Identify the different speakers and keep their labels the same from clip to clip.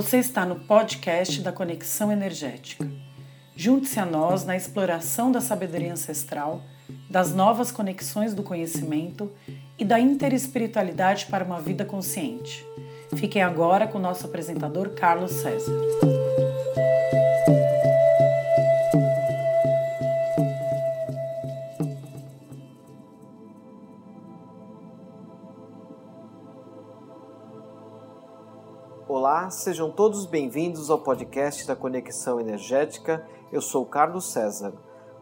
Speaker 1: Você está no podcast da Conexão Energética. Junte-se a nós na exploração da sabedoria ancestral, das novas conexões do conhecimento e da interespiritualidade para uma vida consciente. Fiquem agora com o nosso apresentador Carlos César.
Speaker 2: Olá, sejam todos bem-vindos ao podcast da Conexão Energética. Eu sou Carlos César.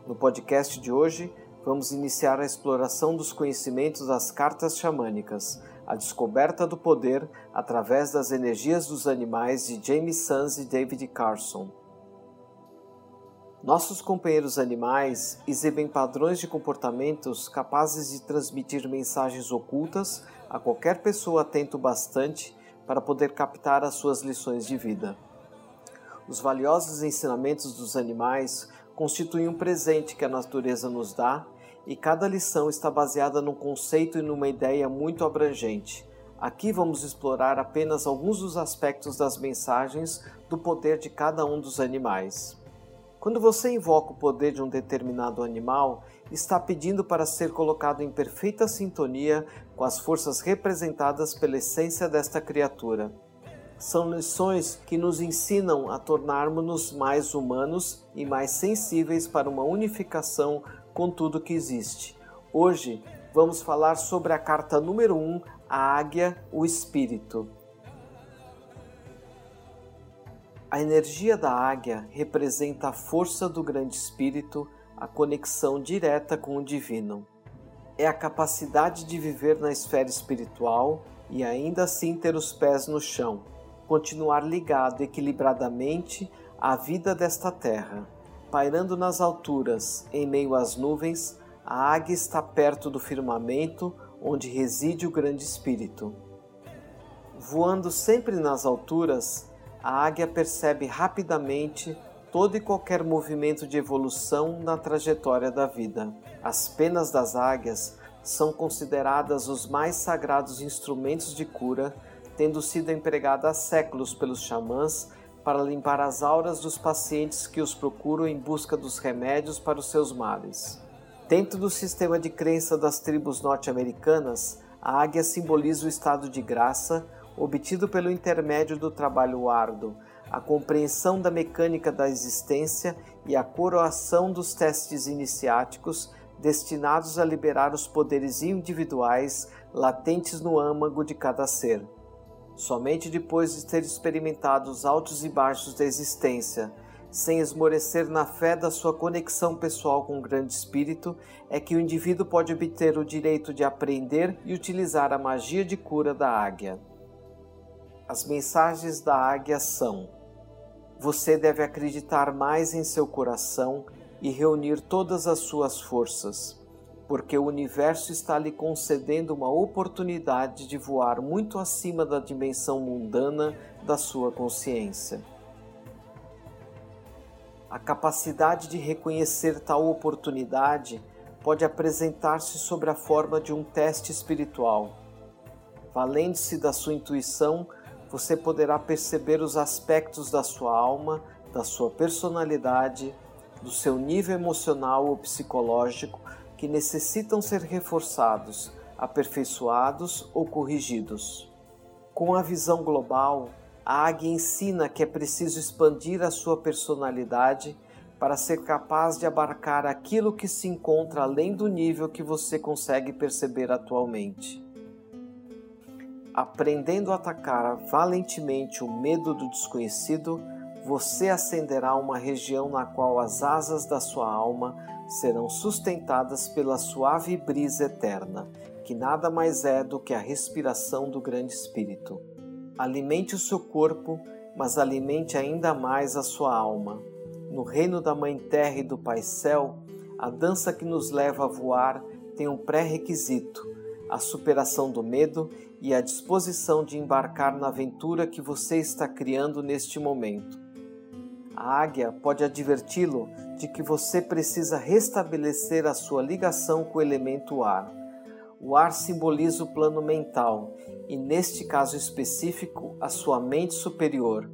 Speaker 2: No podcast de hoje, vamos iniciar a exploração dos conhecimentos das cartas xamânicas, a descoberta do poder através das energias dos animais de James Sons e David Carson. Nossos companheiros animais exibem padrões de comportamentos capazes de transmitir mensagens ocultas a qualquer pessoa atento bastante para poder captar as suas lições de vida. Os valiosos ensinamentos dos animais constituem um presente que a natureza nos dá e cada lição está baseada num conceito e numa ideia muito abrangente. Aqui vamos explorar apenas alguns dos aspectos das mensagens do poder de cada um dos animais. Quando você invoca o poder de um determinado animal, está pedindo para ser colocado em perfeita sintonia com as forças representadas pela essência desta criatura. São lições que nos ensinam a tornarmos-nos mais humanos e mais sensíveis para uma unificação com tudo que existe. Hoje vamos falar sobre a carta número 1, um, a águia, o espírito. A energia da águia representa a força do grande espírito, a conexão direta com o divino. É a capacidade de viver na esfera espiritual e ainda assim ter os pés no chão, continuar ligado equilibradamente à vida desta terra. Pairando nas alturas, em meio às nuvens, a águia está perto do firmamento onde reside o grande espírito. Voando sempre nas alturas, a águia percebe rapidamente todo e qualquer movimento de evolução na trajetória da vida. As penas das águias são consideradas os mais sagrados instrumentos de cura, tendo sido empregadas há séculos pelos xamãs para limpar as auras dos pacientes que os procuram em busca dos remédios para os seus males. Dentro do sistema de crença das tribos norte-americanas, a águia simboliza o estado de graça, obtido pelo intermédio do trabalho árduo, a compreensão da mecânica da existência e a coroação dos testes iniciáticos destinados a liberar os poderes individuais latentes no âmago de cada ser. Somente depois de ter experimentado os altos e baixos da existência, sem esmorecer na fé da sua conexão pessoal com o grande espírito, é que o indivíduo pode obter o direito de aprender e utilizar a magia de cura da águia. As mensagens da águia são: Você deve acreditar mais em seu coração e reunir todas as suas forças, porque o universo está lhe concedendo uma oportunidade de voar muito acima da dimensão mundana da sua consciência. A capacidade de reconhecer tal oportunidade pode apresentar-se sob a forma de um teste espiritual. Valendo-se da sua intuição, você poderá perceber os aspectos da sua alma, da sua personalidade, do seu nível emocional ou psicológico que necessitam ser reforçados, aperfeiçoados ou corrigidos. Com a visão global, a águia ensina que é preciso expandir a sua personalidade para ser capaz de abarcar aquilo que se encontra além do nível que você consegue perceber atualmente aprendendo a atacar valentemente o medo do desconhecido, você ascenderá uma região na qual as asas da sua alma serão sustentadas pela suave brisa eterna, que nada mais é do que a respiração do Grande Espírito. Alimente o seu corpo, mas alimente ainda mais a sua alma. No reino da Mãe Terra e do Pai Céu, a dança que nos leva a voar tem um pré-requisito a superação do medo e a disposição de embarcar na aventura que você está criando neste momento. A águia pode adverti-lo de que você precisa restabelecer a sua ligação com o elemento ar. O ar simboliza o plano mental e, neste caso específico, a sua mente superior.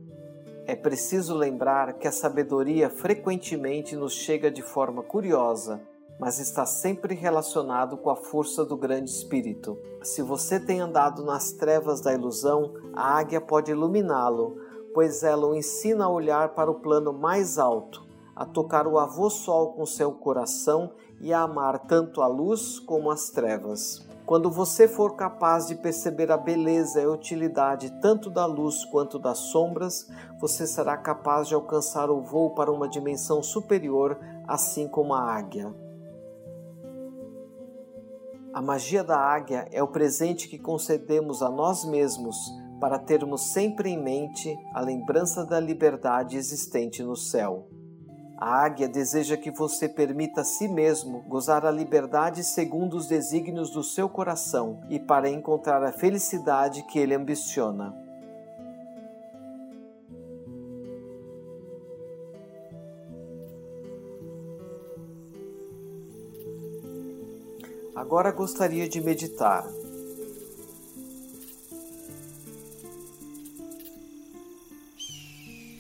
Speaker 2: É preciso lembrar que a sabedoria frequentemente nos chega de forma curiosa, mas está sempre relacionado com a força do grande espírito. Se você tem andado nas trevas da ilusão, a águia pode iluminá-lo, pois ela o ensina a olhar para o plano mais alto, a tocar o avô sol com seu coração e a amar tanto a luz como as trevas. Quando você for capaz de perceber a beleza e a utilidade tanto da luz quanto das sombras, você será capaz de alcançar o voo para uma dimensão superior, assim como a águia. A magia da águia é o presente que concedemos a nós mesmos para termos sempre em mente a lembrança da liberdade existente no céu. A águia deseja que você permita a si mesmo gozar a liberdade segundo os desígnios do seu coração e para encontrar a felicidade que ele ambiciona. Agora gostaria de meditar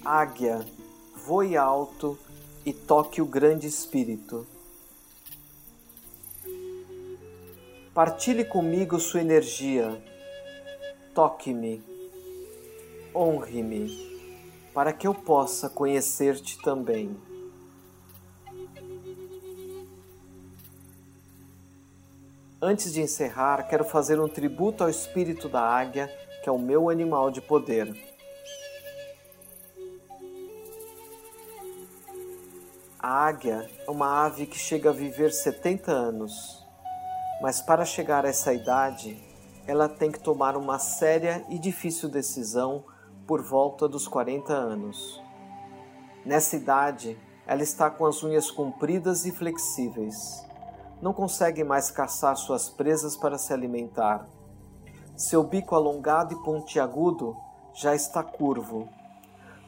Speaker 2: águia, voe alto e toque o grande espírito. Partilhe comigo sua energia. Toque-me, honre-me, para que eu possa conhecer-te também. Antes de encerrar, quero fazer um tributo ao espírito da águia, que é o meu animal de poder. A águia é uma ave que chega a viver 70 anos, mas para chegar a essa idade, ela tem que tomar uma séria e difícil decisão por volta dos 40 anos. Nessa idade, ela está com as unhas compridas e flexíveis. Não consegue mais caçar suas presas para se alimentar. Seu bico alongado e pontiagudo já está curvo.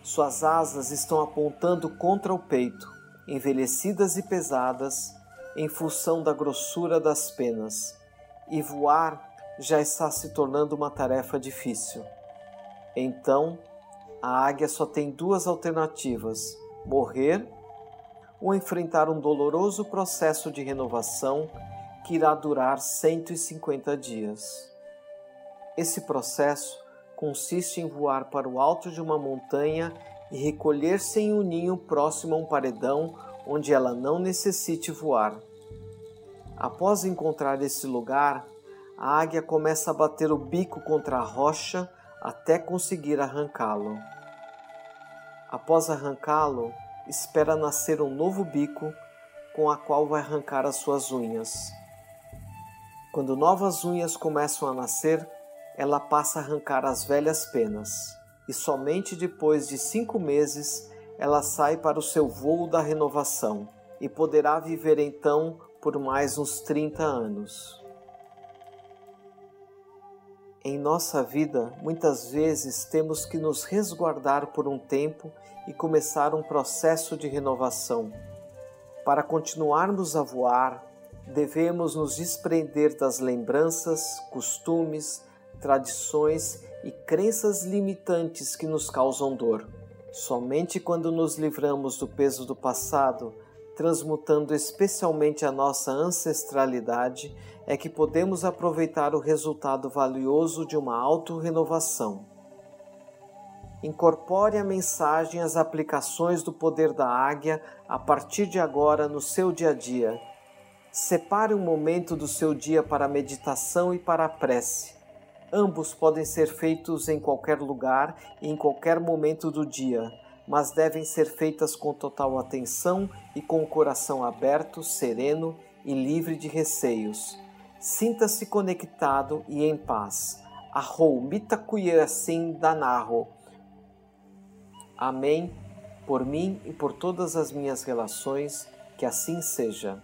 Speaker 2: Suas asas estão apontando contra o peito envelhecidas e pesadas, em função da grossura das penas, e voar já está se tornando uma tarefa difícil. Então, a águia só tem duas alternativas: morrer ou enfrentar um doloroso processo de renovação que irá durar 150 dias. Esse processo consiste em voar para o alto de uma montanha e recolher-se em um ninho próximo a um paredão onde ela não necessite voar. Após encontrar esse lugar, a águia começa a bater o bico contra a rocha até conseguir arrancá-lo. Após arrancá-lo, espera nascer um novo bico com a qual vai arrancar as suas unhas. Quando novas unhas começam a nascer, ela passa a arrancar as velhas penas e somente depois de cinco meses ela sai para o seu voo da renovação e poderá viver então por mais uns 30 anos. Em nossa vida, muitas vezes temos que nos resguardar por um tempo e começar um processo de renovação. Para continuarmos a voar, devemos nos desprender das lembranças, costumes, tradições e crenças limitantes que nos causam dor. Somente quando nos livramos do peso do passado, transmutando especialmente a nossa ancestralidade, é que podemos aproveitar o resultado valioso de uma auto-renovação. Incorpore a mensagem às aplicações do poder da águia a partir de agora no seu dia a dia. Separe um momento do seu dia para a meditação e para a prece. Ambos podem ser feitos em qualquer lugar e em qualquer momento do dia, mas devem ser feitas com total atenção e com o coração aberto, sereno e livre de receios. Sinta-se conectado e em paz. Arrou mitakuyasin danarro. Amém. Por mim e por todas as minhas relações, que assim seja.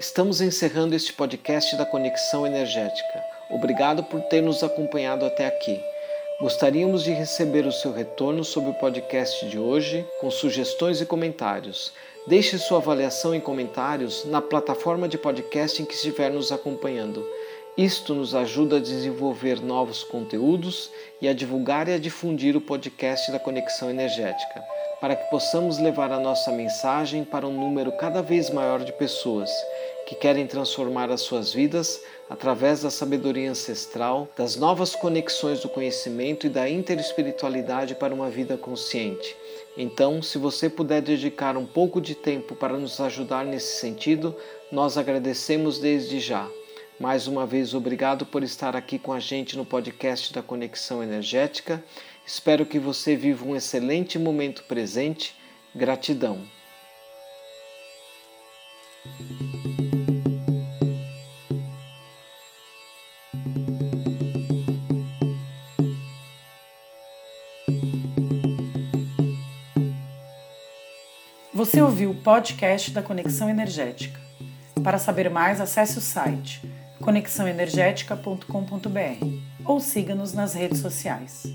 Speaker 2: Estamos encerrando este podcast da Conexão Energética. Obrigado por ter nos acompanhado até aqui. Gostaríamos de receber o seu retorno sobre o podcast de hoje, com sugestões e comentários. Deixe sua avaliação em comentários na plataforma de podcast em que estiver nos acompanhando. Isto nos ajuda a desenvolver novos conteúdos e a divulgar e a difundir o podcast da Conexão Energética, para que possamos levar a nossa mensagem para um número cada vez maior de pessoas que querem transformar as suas vidas através da sabedoria ancestral, das novas conexões do conhecimento e da interespiritualidade para uma vida consciente. Então, se você puder dedicar um pouco de tempo para nos ajudar nesse sentido, nós agradecemos desde já. Mais uma vez, obrigado por estar aqui com a gente no podcast da Conexão Energética. Espero que você viva um excelente momento presente. Gratidão.
Speaker 1: Você ouviu o podcast da Conexão Energética. Para saber mais, acesse o site conexãoenergética.com.br ou siga-nos nas redes sociais.